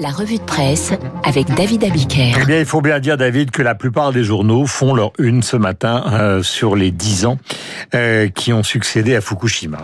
La revue de presse avec David Abiker. Eh bien, il faut bien dire, David, que la plupart des journaux font leur une ce matin euh, sur les dix ans euh, qui ont succédé à Fukushima.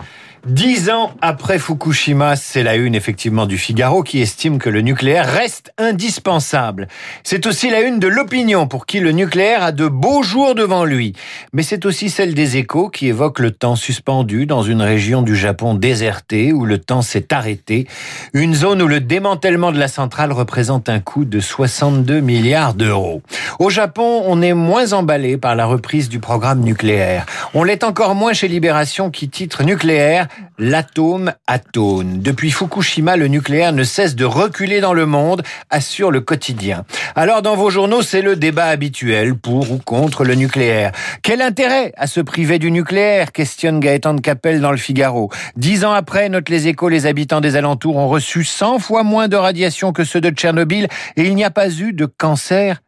Dix ans après Fukushima, c'est la une effectivement du Figaro qui estime que le nucléaire reste indispensable. C'est aussi la une de l'opinion pour qui le nucléaire a de beaux jours devant lui. Mais c'est aussi celle des échos qui évoque le temps suspendu dans une région du Japon désertée où le temps s'est arrêté. Une zone où le démantèlement de la centrale représente un coût de 62 milliards d'euros. Au Japon, on est moins emballé par la reprise du programme nucléaire. On l'est encore moins chez Libération qui titre nucléaire l'atome atone. Depuis Fukushima, le nucléaire ne cesse de reculer dans le monde, assure le quotidien. Alors dans vos journaux, c'est le débat habituel pour ou contre le nucléaire. Quel intérêt à se priver du nucléaire questionne Gaëtan de Capelle dans le Figaro. Dix ans après, note les échos, les habitants des alentours ont reçu 100 fois moins de radiation que ceux de Tchernobyl et il n'y a pas eu de cancer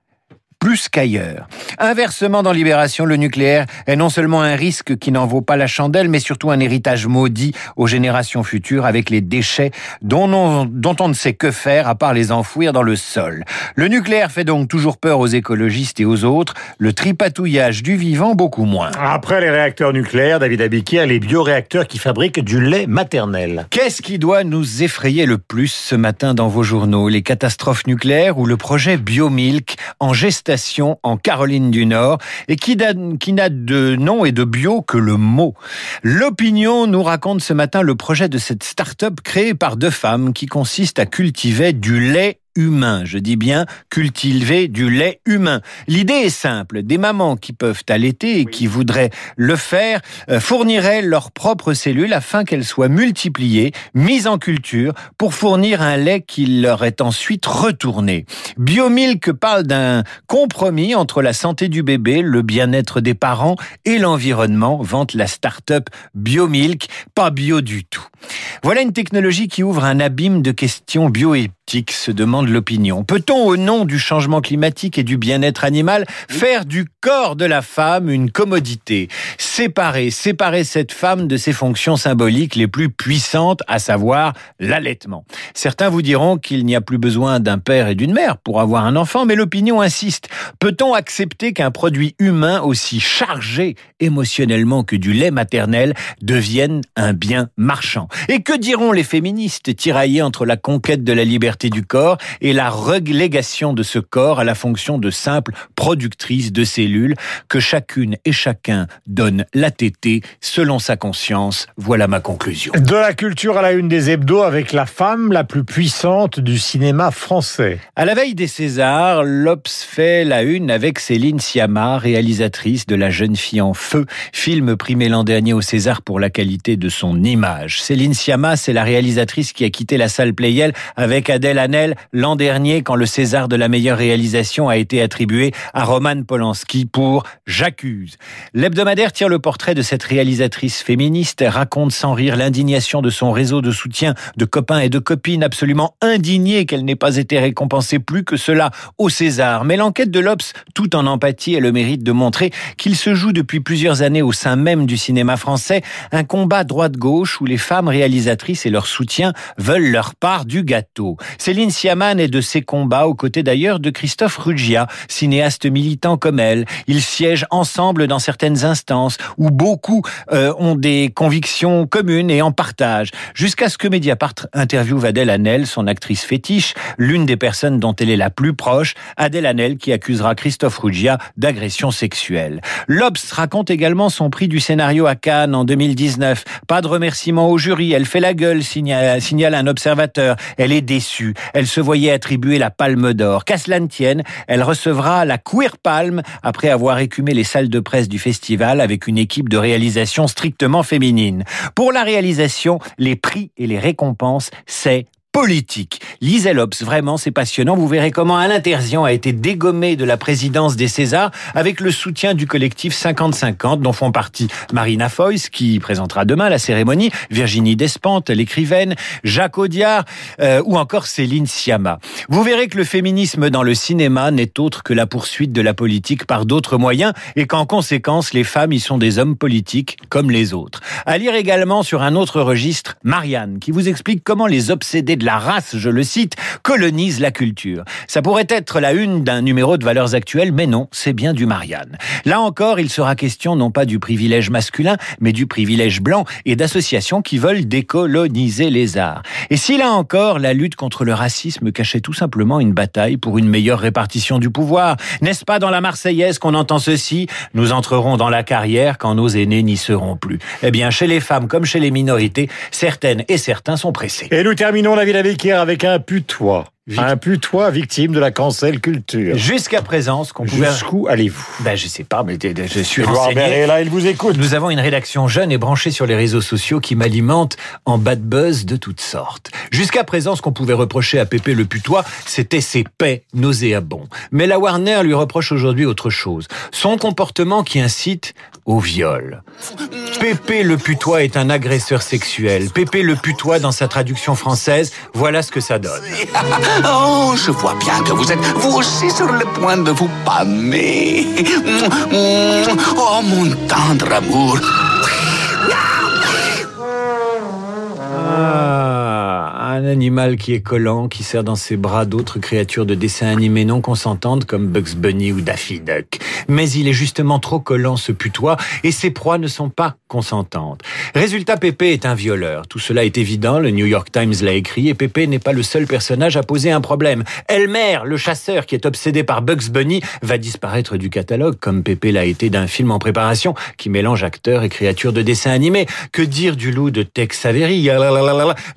plus qu'ailleurs. Inversement, dans Libération, le nucléaire est non seulement un risque qui n'en vaut pas la chandelle, mais surtout un héritage maudit aux générations futures avec les déchets dont on, dont on ne sait que faire à part les enfouir dans le sol. Le nucléaire fait donc toujours peur aux écologistes et aux autres, le tripatouillage du vivant beaucoup moins. Après les réacteurs nucléaires, David Abiquière, les bioréacteurs qui fabriquent du lait maternel. Qu'est-ce qui doit nous effrayer le plus ce matin dans vos journaux? Les catastrophes nucléaires ou le projet Biomilk en gestation en Caroline du Nord et qui n'a de nom et de bio que le mot. L'opinion nous raconte ce matin le projet de cette start-up créée par deux femmes qui consiste à cultiver du lait humain. Je dis bien cultiver du lait humain. L'idée est simple. Des mamans qui peuvent allaiter et qui voudraient le faire euh, fourniraient leurs propres cellules afin qu'elles soient multipliées, mises en culture pour fournir un lait qui leur est ensuite retourné. Biomilk parle d'un compromis entre la santé du bébé, le bien-être des parents et l'environnement, vante la start-up Biomilk, pas bio du tout. Voilà une technologie qui ouvre un abîme de questions bioéthiques, se demande l'opinion. Peut-on, au nom du changement climatique et du bien-être animal, faire du corps de la femme une commodité? Séparer, séparer cette femme de ses fonctions symboliques les plus puissantes, à savoir l'allaitement. Certains vous diront qu'il n'y a plus besoin d'un père et d'une mère pour avoir un enfant, mais l'opinion insiste. Peut-on accepter qu'un produit humain aussi chargé émotionnellement que du lait maternel devienne un bien marchand? Et que diront les féministes tiraillées entre la conquête de la liberté du corps et la relégation de ce corps à la fonction de simple productrice de cellules que chacune et chacun donne la tétée selon sa conscience. Voilà ma conclusion. De la culture à la une des hebdos avec la femme la plus puissante du cinéma français. À la veille des Césars, l'Obs fait la une avec Céline Sciamma, réalisatrice de La jeune fille en feu, film primé l'an dernier au César pour la qualité de son image. Céline Sciamma, c'est la réalisatrice qui a quitté la salle Playel avec Adèle Hanel l'an dernier quand le César de la meilleure réalisation a été attribué à Roman Polanski pour J'accuse. L'hebdomadaire tire le portrait de cette réalisatrice féministe, raconte sans rire l'indignation de son réseau de soutien de copains et de copines absolument indignés qu'elle n'ait pas été récompensée plus que cela au César. Mais l'enquête de l'Obs, tout en empathie, a le mérite de montrer qu'il se joue depuis plusieurs années au sein même du cinéma français un combat droite-gauche où les femmes réalisatrices et leur soutien veulent leur part du gâteau. Céline Siaman est de ces combats aux côtés d'ailleurs de Christophe Ruggia, cinéaste militant comme elle. Ils siègent ensemble dans certaines instances où beaucoup euh, ont des convictions communes et en partage. Jusqu'à ce que Mediapart interviewe Adèle Hanel, son actrice fétiche, l'une des personnes dont elle est la plus proche, Adèle Hanel qui accusera Christophe Ruggia d'agression sexuelle. L'Obs raconte également son prix du scénario à Cannes en 2019. Pas de remerciement au jury, elle fait la gueule, signale, signale un observateur. Elle est déçue. Elle se voyait attribuer la Palme d'Or. Qu'à cela ne tienne, elle recevra la Queer Palme après avoir écumé les salles de presse du festival avec une équipe de réalisation strictement féminine. Pour la réalisation, les prix et les récompenses, c'est politique. Lisez l'Obs, vraiment, c'est passionnant. Vous verrez comment Alain Terzian a été dégommé de la présidence des Césars avec le soutien du collectif 50-50 dont font partie Marina Foïs, qui présentera demain la cérémonie, Virginie Despentes, l'écrivaine, Jacques Audiard euh, ou encore Céline Sciamma. Vous verrez que le féminisme dans le cinéma n'est autre que la poursuite de la politique par d'autres moyens et qu'en conséquence, les femmes y sont des hommes politiques comme les autres. À lire également sur un autre registre, Marianne, qui vous explique comment les obsédés de la race, je le cite, colonise la culture. Ça pourrait être la une d'un numéro de valeurs actuelles, mais non, c'est bien du Marianne. Là encore, il sera question non pas du privilège masculin, mais du privilège blanc et d'associations qui veulent décoloniser les arts. Et si là encore, la lutte contre le racisme cachait tout simplement une bataille pour une meilleure répartition du pouvoir, n'est-ce pas dans la Marseillaise qu'on entend ceci Nous entrerons dans la carrière quand nos aînés n'y seront plus. Eh bien, chez les femmes comme chez les minorités, certaines et certains sont pressés. Et nous terminons la Vicaire avec un putois. Un putois victime de la cancel culture. Jusqu'à présent, ce qu'on pouvait... Jusqu'où allez-vous? Ben, je sais pas, mais je suis Edouard renseigné. là, il vous écoute. Nous avons une rédaction jeune et branchée sur les réseaux sociaux qui m'alimente en bad buzz de toutes sortes. Jusqu'à présent, ce qu'on pouvait reprocher à Pépé le putois, c'était ses paix nauséabonds. Mais la Warner lui reproche aujourd'hui autre chose. Son comportement qui incite au viol. Pépé le putois est un agresseur sexuel. Pépé le putois dans sa traduction française, voilà ce que ça donne. Oh, je vois bien que vous êtes vous aussi sur le point de vous pâmer. Oh, mon tendre amour. Animal qui est collant, qui serre dans ses bras d'autres créatures de dessins animés non consentantes comme Bugs Bunny ou Daffy Duck. Mais il est justement trop collant ce putois et ses proies ne sont pas consentantes. Résultat, Pépé est un violeur. Tout cela est évident, le New York Times l'a écrit et Pépé n'est pas le seul personnage à poser un problème. Elmer, le chasseur qui est obsédé par Bugs Bunny, va disparaître du catalogue comme Pépé l'a été d'un film en préparation qui mélange acteurs et créatures de dessins animés. Que dire du loup de Tex Avery,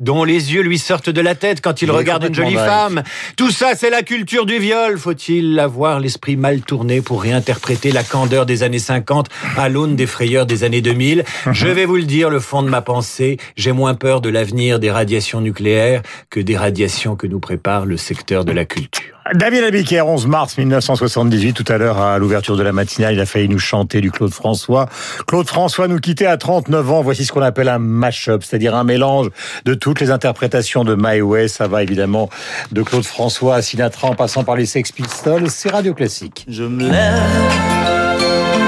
dont les yeux lui sortent de la tête quand il, Il est regarde une jolie femme. Tout ça, c'est la culture du viol. Faut-il avoir l'esprit mal tourné pour réinterpréter la candeur des années 50 à l'aune des frayeurs des années 2000 Je vais vous le dire, le fond de ma pensée, j'ai moins peur de l'avenir des radiations nucléaires que des radiations que nous prépare le secteur de la culture. David Abiker, 11 mars 1978, tout à l'heure à l'ouverture de la matinale, il a failli nous chanter du Claude François. Claude François nous quittait à 39 ans. Voici ce qu'on appelle un mash-up, c'est-à-dire un mélange de toutes les interprétations de My Way. Ça va évidemment de Claude François à Sinatra en passant par les Sex Pistols. C'est Radio Classique. Je me lève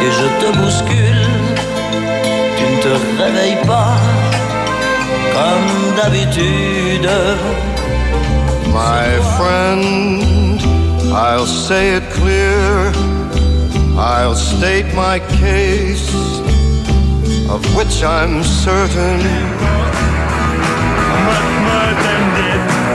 et je te bouscule. Tu ne te réveilles pas comme d'habitude. My friend, I'll say it clear. I'll state my case, of which I'm certain. Je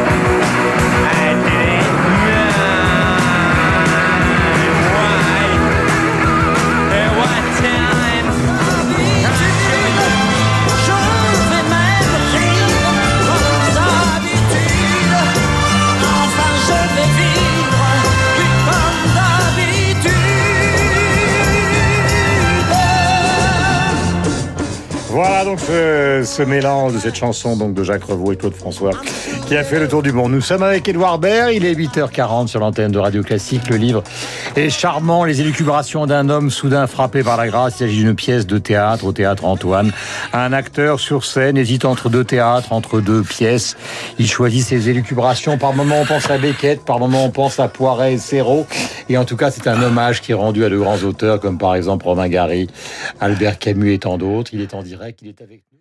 Voilà donc ce, mélange de cette chanson donc de Jacques Revaux et Claude François qui a fait le tour du monde. Nous sommes avec Édouard Baird, il est 8h40 sur l'antenne de Radio Classique. Le livre est charmant, Les élucubrations d'un homme soudain frappé par la grâce. Il s'agit d'une pièce de théâtre au théâtre Antoine. Un acteur sur scène hésite entre deux théâtres, entre deux pièces. Il choisit ses élucubrations. Par moments on pense à Beckett, par moments on pense à Poiret et Serrault. Et en tout cas c'est un hommage qui est rendu à de grands auteurs comme par exemple Romain Gary, Albert Camus et tant d'autres. Il est en direct, il est avec nous.